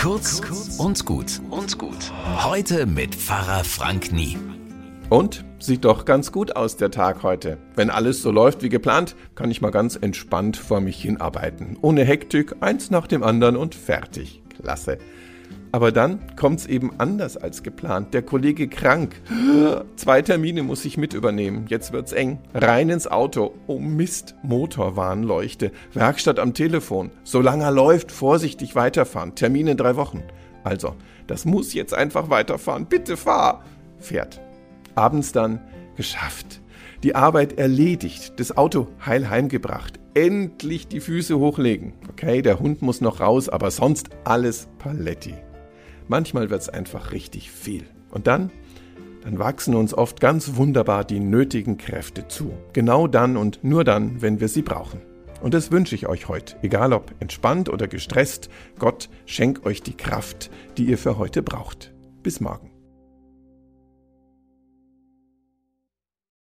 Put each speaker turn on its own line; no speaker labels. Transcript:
Kurz und gut und gut. Heute mit Pfarrer Frank Nie.
Und sieht doch ganz gut aus der Tag heute. Wenn alles so läuft wie geplant, kann ich mal ganz entspannt vor mich hinarbeiten. Ohne Hektik, eins nach dem anderen und fertig. Klasse. Aber dann kommt's eben anders als geplant. Der Kollege krank. Zwei Termine muss ich mit übernehmen. Jetzt wird's eng. Rein ins Auto. Oh Mist. Motorwarnleuchte. Werkstatt am Telefon. Solange er läuft, vorsichtig weiterfahren. Termin in drei Wochen. Also, das muss jetzt einfach weiterfahren. Bitte fahr. Fährt. Abends dann geschafft. Die Arbeit erledigt, das Auto heil heimgebracht, endlich die Füße hochlegen. Okay, der Hund muss noch raus, aber sonst alles Paletti. Manchmal wird es einfach richtig viel. Und dann, dann wachsen uns oft ganz wunderbar die nötigen Kräfte zu. Genau dann und nur dann, wenn wir sie brauchen. Und das wünsche ich euch heute, egal ob entspannt oder gestresst. Gott schenkt euch die Kraft, die ihr für heute braucht. Bis morgen.